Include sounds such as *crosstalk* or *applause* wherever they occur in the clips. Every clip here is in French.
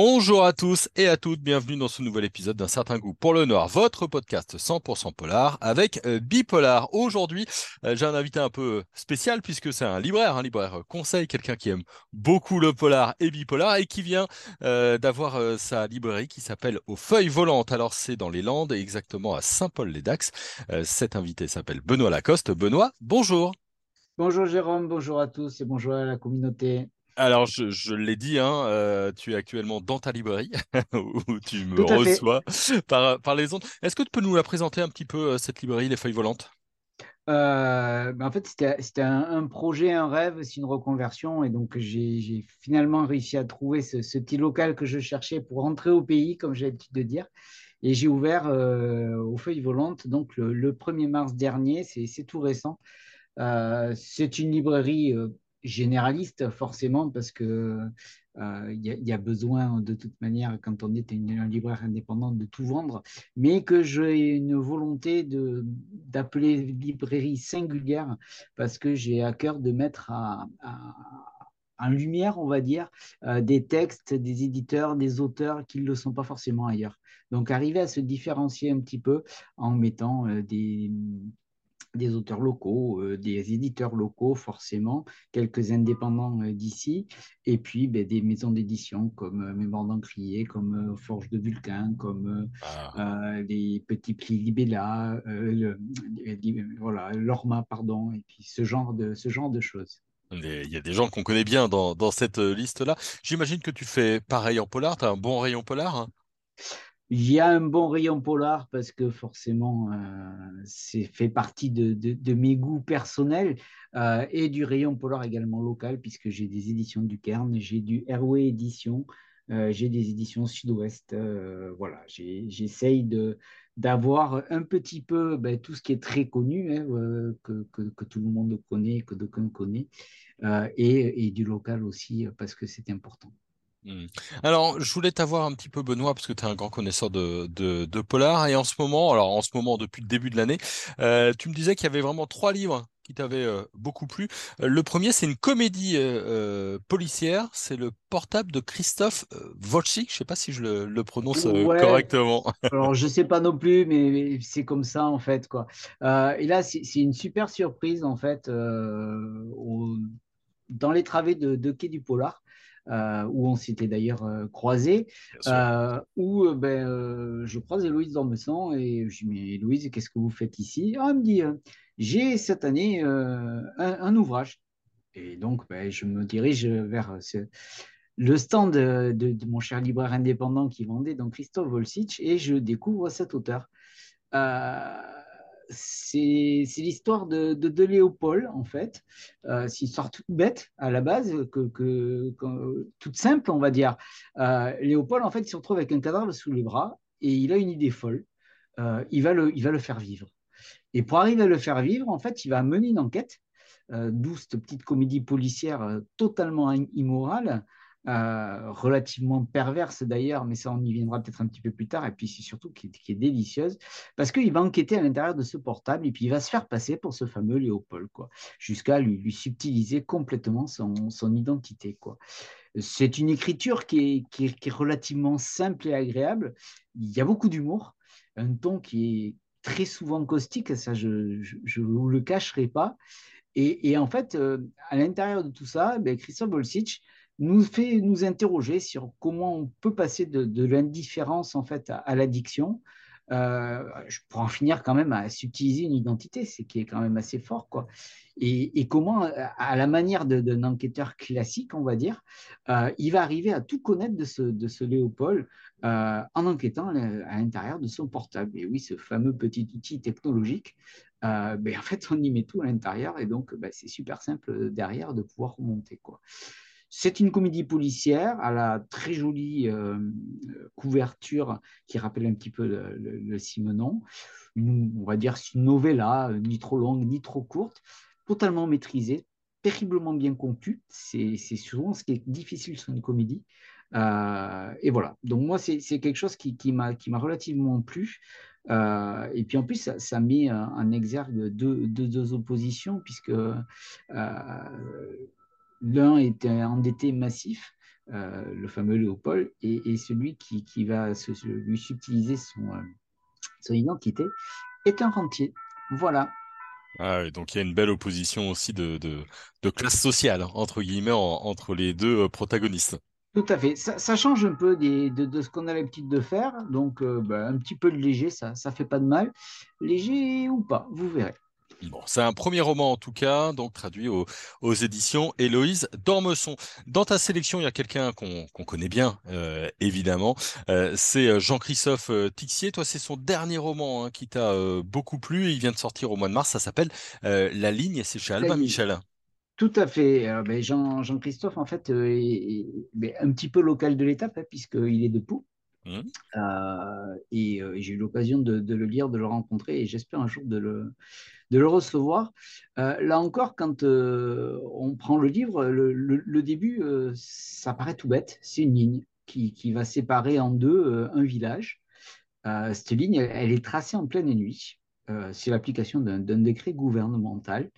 Bonjour à tous et à toutes, bienvenue dans ce nouvel épisode d'un certain goût pour le noir, votre podcast 100% polar avec euh, Bipolar. Aujourd'hui, euh, j'ai un invité un peu spécial puisque c'est un libraire, un libraire conseil, quelqu'un qui aime beaucoup le polar et bipolar et qui vient euh, d'avoir sa librairie qui s'appelle Aux Feuilles Volantes. Alors c'est dans les Landes, exactement à Saint-Paul-les-Dax. cet invité s'appelle Benoît Lacoste. Benoît, bonjour. Bonjour Jérôme, bonjour à tous et bonjour à la communauté. Alors, je, l'ai dit, hein, euh, tu es actuellement dans ta librairie *laughs* où tu me reçois par, les ondes. Est-ce que tu peux nous la présenter un petit peu, euh, cette librairie, Les Feuilles Volantes? Euh, ben, en fait, c'était un, projet, un rêve, c'est une reconversion. Et donc, j'ai finalement réussi à trouver ce, petit local que je cherchais pour rentrer au pays, comme j'ai l'habitude de dire. Et j'ai ouvert aux feuilles volantes donc le, 1er mars dernier, c'est tout récent. c'est une librairie généraliste forcément parce que euh, il y, a besoin de toute manière quand on est une, un libraire indépendant de tout vendre, mais que j'ai une volonté d'appeler librairie singulière parce que j'ai à cœur de mettre en lumière, on va dire, euh, des textes, des éditeurs, des auteurs qui ne le sont pas forcément ailleurs. Donc arriver à se différencier un petit peu en mettant euh, des des auteurs locaux, euh, des éditeurs locaux forcément, quelques indépendants euh, d'ici, et puis ben, des maisons d'édition comme euh, Mémoire d'Encrier, comme Forge de Vulcain, comme ah. les petits plis Libella, voilà, Lorma, pardon, et puis ce genre de, ce genre de choses. Il y a des gens qu'on connaît bien dans, dans cette liste-là. J'imagine que tu fais pareil en polar, tu as un bon rayon polar hein? Il y a un bon rayon polar parce que forcément, euh, c'est fait partie de, mes goûts personnels euh, et du rayon polar également local puisque j'ai des éditions du Cairn, j'ai du Airway Édition, euh, j'ai des éditions Sud-Ouest. voilà, j'essaye d'avoir un petit peu ben, tout ce qui est très connu, hein, que, tout le monde connaît, que d'aucuns connaît, et du local aussi parce que c'est important. Mmh. Alors, je voulais t'avoir un petit peu, Benoît, parce que tu es un grand connaisseur de, de, polar. Et en ce moment, alors en ce moment, depuis le début de l'année, euh, tu me disais qu'il y avait vraiment trois livres qui t'avaient euh, beaucoup plu. Euh, le premier, c'est une comédie policière. C'est le portable de Christophe Wojcik. Je ne sais pas si je le, prononce correctement. *laughs* alors, je ne sais pas non plus, mais c'est comme ça, en fait. Quoi. et là, c'est une super surprise, en fait, dans les travées de, de Quai du Polar. Euh, où on s'était d'ailleurs euh, croisés, euh, où ben, je croise Héloïse Dormesson et je dis Mais Héloïse, qu'est-ce que vous faites ici? Ah, Elle me dit J'ai cette année un, ouvrage. Et donc, ben, je me dirige vers le stand de, mon cher libraire indépendant qui vendait, donc Christophe Volsic, et je découvre cet auteur c'est l'histoire de, Léopold, en fait. Euh, c'est une histoire toute bête à la base, que, toute simple, on va dire. Euh, Léopold, en fait, il se retrouve avec un cadavre sous les bras et il a une idée folle. Euh, il, va le, il va le faire vivre. Et pour arriver à le faire vivre, en fait, il va mener une enquête, d'où cette petite comédie policière totalement immorale, euh, relativement perverse d'ailleurs, mais ça on y viendra peut-être un petit peu plus tard, et puis c'est surtout qui, est délicieuse, parce qu'il va enquêter à l'intérieur de ce portable, et puis il va se faire passer pour ce fameux Léopold, quoi, jusqu'à lui, lui subtiliser complètement son, identité. Quoi. C'est une écriture qui est, relativement simple et agréable, il y a beaucoup d'humour, un ton qui est très souvent caustique, ça je ne vous le cacherai pas, et, en fait, euh, à l'intérieur de tout ça, ben, Christophe Bolsic, nous fait nous interroger sur comment on peut passer de, l'indifférence en fait à, l'addiction. Euh, pourrais en finir quand même à subtiliser une identité, c'est qui est quand même assez fort, quoi. Et, comment, à la manière d'un enquêteur classique, on va dire, euh, il va arriver à tout connaître de ce, Léopold euh, en enquêtant à l'intérieur de son portable. Et oui, ce fameux petit outil technologique, ben, en fait, on y met tout à l'intérieur et donc ben, c'est super simple derrière de pouvoir remonter, quoi. C'est une comédie policière à la très jolie euh, couverture qui rappelle un petit peu le, Simonon. on va dire une novella, ni trop longue ni trop courte, totalement maîtrisée, terriblement bien conclue. C'est souvent ce qui est difficile sur une comédie. Euh, et voilà. Donc moi, c'est quelque chose qui, m'a relativement plu. Euh, et puis en plus, ça, met en exergue deux, deux, oppositions, puisque L'un était endetté massif, le fameux Léopold, et, celui qui, va lui subtiliser son, son identité est un rentier. Voilà. Ah donc il y a une belle opposition aussi de, classe sociale, entre guillemets, entre les deux protagonistes. Tout à fait. Ça, change un peu de, ce qu'on a l'habitude de faire. Donc, euh, ben, un petit peu de léger, ça ne fait pas de mal. Léger ou pas, vous verrez. Bon, c'est un premier roman en tout cas, donc traduit aux, éditions Héloïse Dormesson. Dans ta sélection, il y a quelqu'un qu'on connaît bien, euh, évidemment. Euh, c'est Jean-Christophe Tixier. Toi, c'est son dernier roman hein, qui t'a beaucoup plu. Il vient de sortir au mois de mars. Ça s'appelle La ligne. C'est chez Albin Michel. Tout à fait. Ben, Jean, Jean-Christophe, en fait, euh, est, ben, un petit peu local de l'étape, hein, puisqu'il est de Pau. Mmh. Euh, euh, et, j'ai eu l'occasion de, le lire, de le rencontrer, et j'espère un jour de le, recevoir. là encore, quand on prend le livre, le, début, ça paraît tout bête. C'est une ligne qui, va séparer en deux un village. cette ligne, elle, est tracée en pleine nuit. C'est l'application d'un décret gouvernemental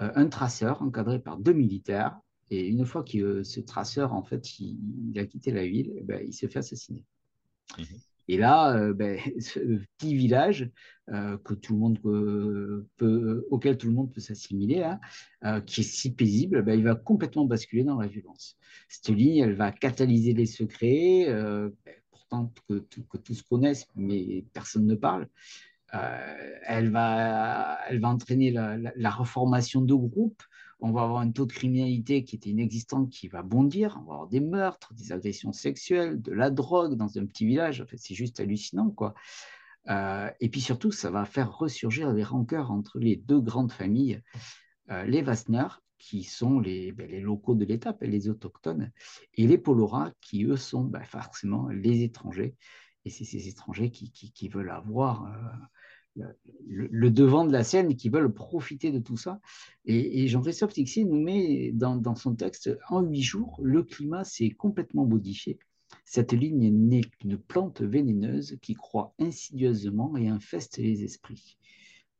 euh, un traceur encadré par deux militaires. Et une fois que euh, ce traceur, en fait, il, a quitté la ville, eh ben, il se fait assassiner. Mhm. Et là, euh, ben, *laughs* ce petit village que tout le monde peut, auquel tout le monde peut s'assimiler, qui est si paisible, ben, il va complètement basculer dans la violence. Cette ligne, elle va catalyser les secrets, pourtant que, que, tous connaissent, mais personne ne parle. Euh, elle, va, elle va entraîner la, reformation de groupes. On va avoir un taux de criminalité qui était inexistant qui va bondir. On va avoir des meurtres, des agressions sexuelles, de la drogue dans un petit village. En fait, c'est juste hallucinant, quoi. Euh, et puis surtout, ça va faire ressurgir des rancœurs entre les deux grandes familles, euh, les Wassner, qui sont les, ben, les locaux de l'étape, les autochtones, et les Polora, qui eux sont ben, forcément les étrangers. Et c'est ces étrangers qui, qui, veulent avoir le, devant de la scène qui veulent profiter de tout ça. Et, Jean-Christophe Tixier nous met dans, son texte en huit jours, le climat s'est complètement modifié. Cette ligne n'est qu'une plante vénéneuse qui croît insidieusement et infeste les esprits.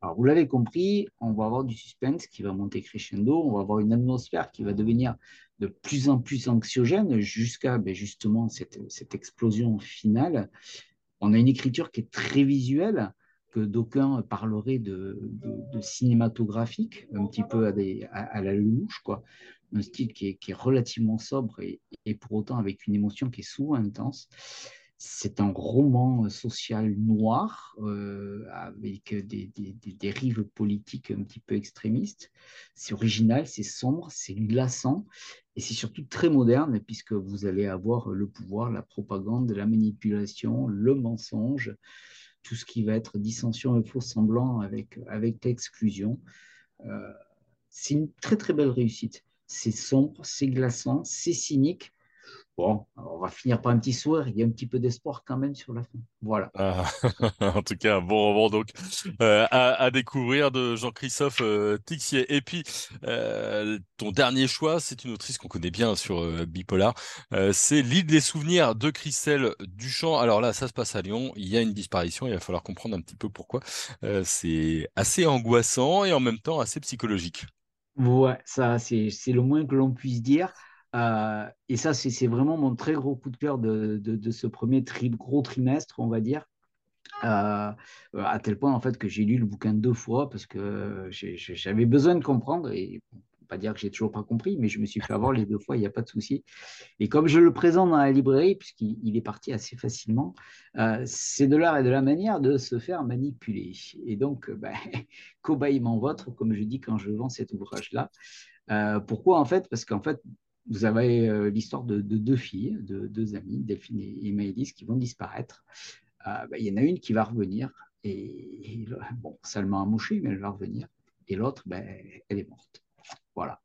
Alors, vous l'avez compris, on va avoir du suspense qui va monter crescendo, on va avoir une atmosphère qui va devenir de plus en plus anxiogène jusqu'à ben, justement cette, explosion finale. On a une écriture qui est très visuelle, que d'aucuns parleraient de, cinématographique, un petit peu à, la louche, quoi. Un style qui est, relativement sobre et, pour autant avec une émotion qui est souvent intense. C'est un roman social noir euh, avec des, des, dérives politiques un petit peu extrémistes. C'est original, c'est sombre, c'est glaçant et c'est surtout très moderne puisque vous allez avoir le pouvoir, la propagande, la manipulation, le mensonge, tout ce qui va être dissension et faux semblant avec, avec l'exclusion. Euh, c'est une très très belle réussite. C'est sombre, c'est glaçant, c'est cynique, Bon, on va finir par un petit sourire. Il y a un petit peu d'espoir quand même sur la fin. Voilà. Ah, *laughs* en tout cas, un bon roman donc euh, à, découvrir de Jean-Christophe euh, Tixier. Et puis, euh, ton dernier choix, c'est une autrice qu'on connaît bien sur Bipolar. c'est L'île des souvenirs de Christelle Duchamp. Alors là, ça se passe à Lyon. Il y a une disparition. Il va falloir comprendre un petit peu pourquoi. c'est assez angoissant et en même temps assez psychologique. Ouais, ça, c'est le moins que l'on puisse dire. Euh, et ça, c'est vraiment mon très gros coup de cœur de, ce premier gros trimestre, on va dire. Euh, à tel point en fait que j'ai lu le bouquin deux fois parce que j'avais besoin de comprendre et pas dire que j'ai toujours pas compris, mais je me suis fait avoir les deux fois, il n'y a pas de souci. Et comme je le présente dans la librairie, puisqu'il est parti assez facilement, euh, c'est de l'art et de la manière de se faire manipuler. Et donc, ben, *laughs* cobaillement votre, comme je dis quand je vends cet ouvrage-là. pourquoi en fait? Parce qu'en fait, vous avez euh, l'histoire de, deux filles, de deux amies, Delphine et, Maëlys, qui vont disparaître. Euh, bah, il y en a une qui va revenir, et, bon, seulement mouché, mais elle va revenir. Et l'autre, ben, elle est morte. Voilà.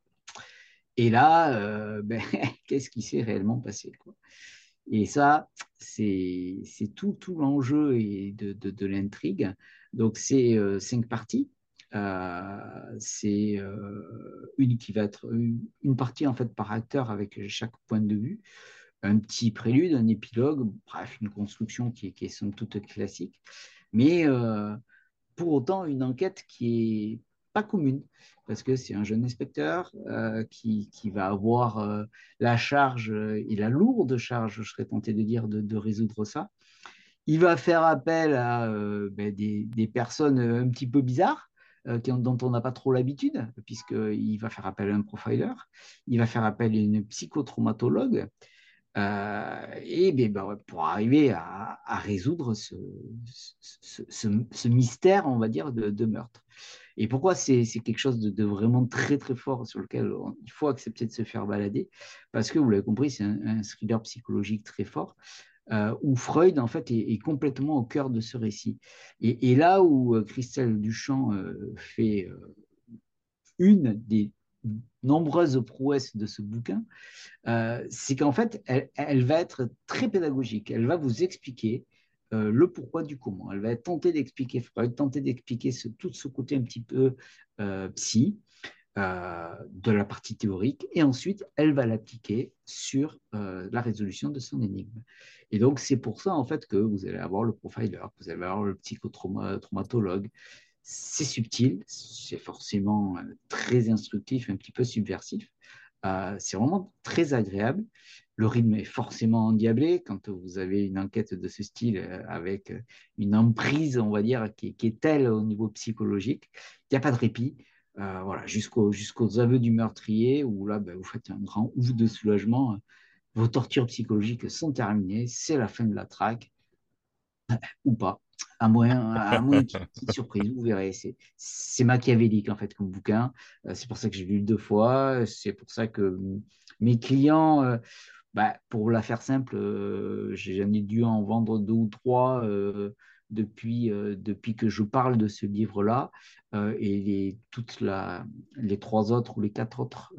Et là, ben, *laughs* qu'est-ce qui s'est réellement passé quoi? Et ça, c'est tout, tout l'enjeu de, de, de l'intrigue. Donc, c'est cinq parties. Euh, c'est euh, une qui va être une, partie en fait par acteur avec chaque point de vue, un petit prélude, un épilogue, bref, une construction qui est, qui est somme toute classique, mais euh, pour autant une enquête qui est pas commune parce que c'est un jeune inspecteur qui, qui, va avoir la charge et la lourde charge, je serais tenté de dire, de, de résoudre ça. Il va faire appel à ben, des, des, personnes un petit peu bizarres, dont on n'a pas trop l'habitude, puisqu'il va faire appel à un profiler, il va faire appel à une psychotraumatologue, euh, et ben, ben pour arriver à, résoudre ce, mystère, on va dire, de, meurtre. Et pourquoi c'est quelque chose de, vraiment très très fort sur lequel il faut accepter de se faire balader? Parce que vous l'avez compris, c'est un, thriller psychologique très fort. Euh, où Freud en fait est, complètement au cœur de ce récit. Et, là où euh, Christelle Duchamp fait une des nombreuses prouesses de ce bouquin, euh, c'est qu'en fait, elle, va être très pédagogique. Elle va vous expliquer euh, le pourquoi du comment. Elle va tenter d'expliquer Freud, tenter d'expliquer tout ce côté un petit peu euh, psy de la partie théorique, et ensuite, elle va l'appliquer sur la résolution de son énigme. Et donc, c'est pour ça, en fait, que vous allez avoir le profiler, vous allez avoir le psychotraumatologue, c'est subtil, c'est forcément euh, très instructif, un petit peu subversif. Euh, c'est vraiment très agréable. Le rythme est forcément endiablé quand vous avez une enquête de ce style euh, avec une emprise, on va dire, qui, est telle au niveau psychologique. Il n'y a pas de répit. Voilà, jusqu'aux aveux du meurtrier, où là, ben, vous faites un grand ouf de soulagement. Vos tortures psychologiques sont terminées, c'est la fin de la traque, ou pas à moins, à moins petite surprise, vous verrez. C'est machiavélique, en fait, comme bouquin. Euh, c'est pour ça que j'ai lu deux fois. C'est pour ça que mes clients, euh, bah, pour la faire simple, euh, j'en ai dû en vendre deux ou trois depuis, depuis que je parle de ce livre-là. et les, toutes les trois autres ou les quatre autres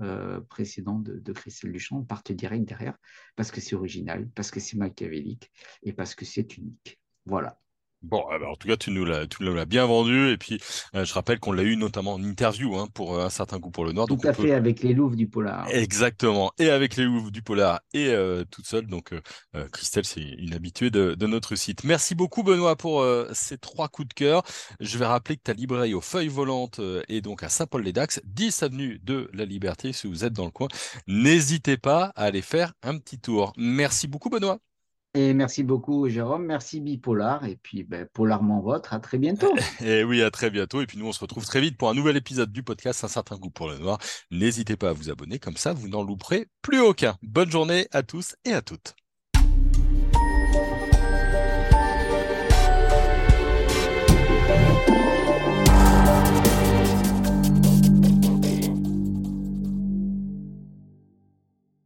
précédents de, de Christelle Duchamp partent direct derrière parce que c'est original, parce que c'est machiavélique et parce que c'est unique. Voilà. Bon, eh ben, en tout cas, tu nous l'as, bien vendu. Et puis, euh, je rappelle qu'on l'a eu notamment en interview hein, pour euh, un certain coup pour le Noir. Tout à fait, avec les Louvres du Polar. Exactement, et avec les Louvres du Polar et euh, toute seule. Donc, Christelle, c'est une habituée de, notre site. Merci beaucoup, Benoît, pour ces trois coups de cœur. Je vais rappeler que ta librairie aux feuilles volantes est donc à Saint-Paul-les-Dax, 10 avenue de la Liberté, si vous êtes dans le coin. N'hésitez pas à aller faire un petit tour. Merci beaucoup, Benoît. Et merci beaucoup, Jérôme. Merci Bipolar. Et puis, ben, Polarment Votre. À très bientôt. *laughs* Et oui, à très bientôt. Et puis, nous, on se retrouve très vite pour un nouvel épisode du podcast Un certain goût pour le noir. N'hésitez pas à vous abonner. Comme ça, vous n'en louperez plus aucun. Bonne journée à tous et à toutes.